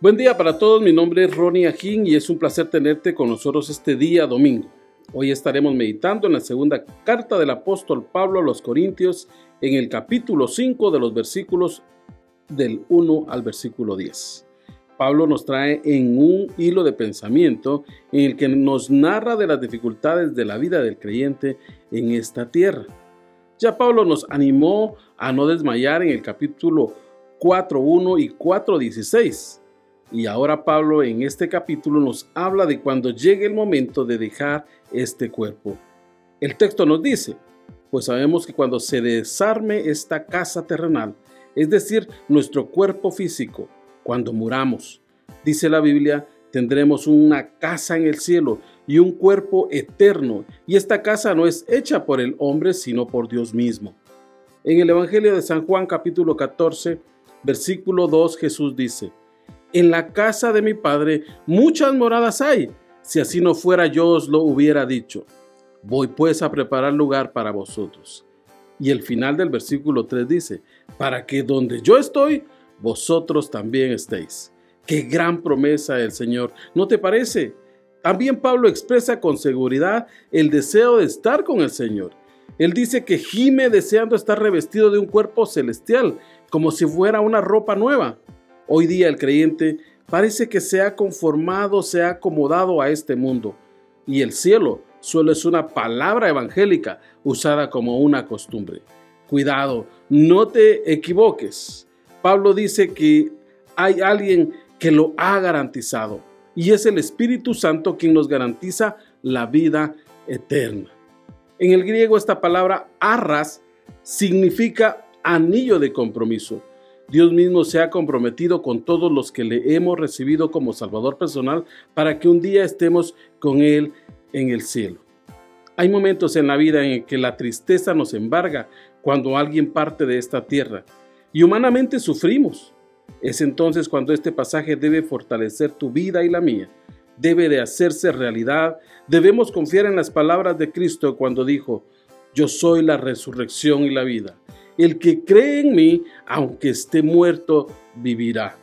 Buen día para todos, mi nombre es Ronnie Ajín y es un placer tenerte con nosotros este día domingo. Hoy estaremos meditando en la segunda carta del apóstol Pablo a los Corintios en el capítulo 5 de los versículos del 1 al versículo 10. Pablo nos trae en un hilo de pensamiento en el que nos narra de las dificultades de la vida del creyente en esta tierra. Ya Pablo nos animó a no desmayar en el capítulo 4.1 y 4.16 y ahora Pablo en este capítulo nos habla de cuando llegue el momento de dejar este cuerpo. El texto nos dice, pues sabemos que cuando se desarme esta casa terrenal, es decir, nuestro cuerpo físico, cuando muramos, dice la Biblia, tendremos una casa en el cielo y un cuerpo eterno, y esta casa no es hecha por el hombre, sino por Dios mismo. En el Evangelio de San Juan capítulo 14, versículo 2, Jesús dice, en la casa de mi padre muchas moradas hay. Si así no fuera yo os lo hubiera dicho. Voy pues a preparar lugar para vosotros. Y el final del versículo 3 dice, para que donde yo estoy, vosotros también estéis. Qué gran promesa del Señor, ¿no te parece? También Pablo expresa con seguridad el deseo de estar con el Señor. Él dice que gime deseando estar revestido de un cuerpo celestial, como si fuera una ropa nueva. Hoy día el creyente parece que se ha conformado, se ha acomodado a este mundo y el cielo solo es una palabra evangélica usada como una costumbre. Cuidado, no te equivoques. Pablo dice que hay alguien que lo ha garantizado y es el Espíritu Santo quien nos garantiza la vida eterna. En el griego esta palabra arras significa anillo de compromiso. Dios mismo se ha comprometido con todos los que le hemos recibido como Salvador personal para que un día estemos con Él en el cielo. Hay momentos en la vida en que la tristeza nos embarga cuando alguien parte de esta tierra y humanamente sufrimos. Es entonces cuando este pasaje debe fortalecer tu vida y la mía. Debe de hacerse realidad. Debemos confiar en las palabras de Cristo cuando dijo, yo soy la resurrección y la vida. El que cree en mí, aunque esté muerto, vivirá.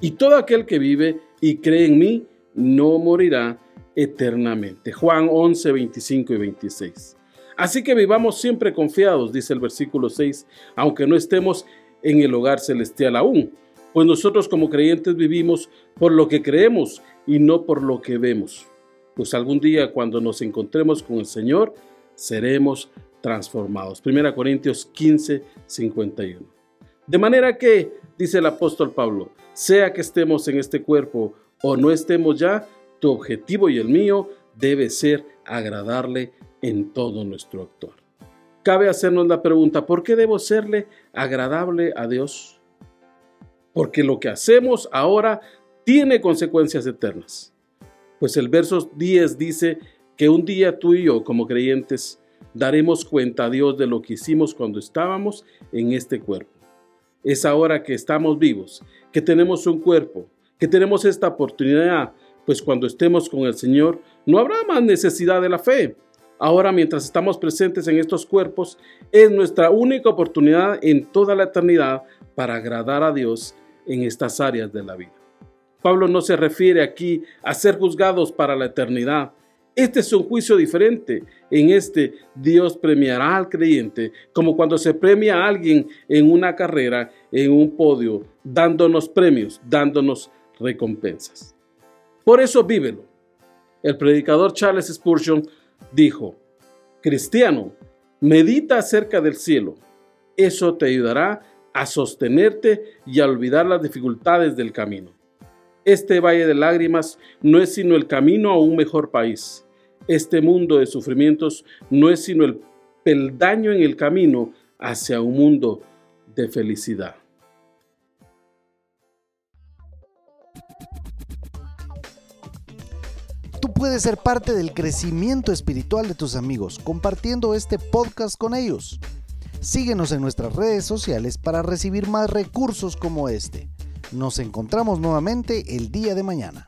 Y todo aquel que vive y cree en mí, no morirá eternamente. Juan 11, 25 y 26. Así que vivamos siempre confiados, dice el versículo 6, aunque no estemos en el hogar celestial aún, pues nosotros como creyentes vivimos por lo que creemos y no por lo que vemos. Pues algún día cuando nos encontremos con el Señor, seremos transformados. 1 Corintios 15, 51. De manera que, dice el apóstol Pablo, sea que estemos en este cuerpo o no estemos ya, tu objetivo y el mío debe ser agradarle en todo nuestro actuar. Cabe hacernos la pregunta, ¿por qué debo serle agradable a Dios? Porque lo que hacemos ahora tiene consecuencias eternas. Pues el verso 10 dice que un día tú y yo como creyentes daremos cuenta a Dios de lo que hicimos cuando estábamos en este cuerpo. Es ahora que estamos vivos, que tenemos un cuerpo, que tenemos esta oportunidad, pues cuando estemos con el Señor no habrá más necesidad de la fe. Ahora mientras estamos presentes en estos cuerpos, es nuestra única oportunidad en toda la eternidad para agradar a Dios en estas áreas de la vida. Pablo no se refiere aquí a ser juzgados para la eternidad, este es un juicio diferente. En este Dios premiará al creyente como cuando se premia a alguien en una carrera, en un podio, dándonos premios, dándonos recompensas. Por eso vívelo. El predicador Charles Spurgeon dijo, Cristiano, medita acerca del cielo. Eso te ayudará a sostenerte y a olvidar las dificultades del camino. Este valle de lágrimas no es sino el camino a un mejor país este mundo de sufrimientos no es sino el peldaño en el camino hacia un mundo de felicidad. Tú puedes ser parte del crecimiento espiritual de tus amigos compartiendo este podcast con ellos. Síguenos en nuestras redes sociales para recibir más recursos como este. Nos encontramos nuevamente el día de mañana.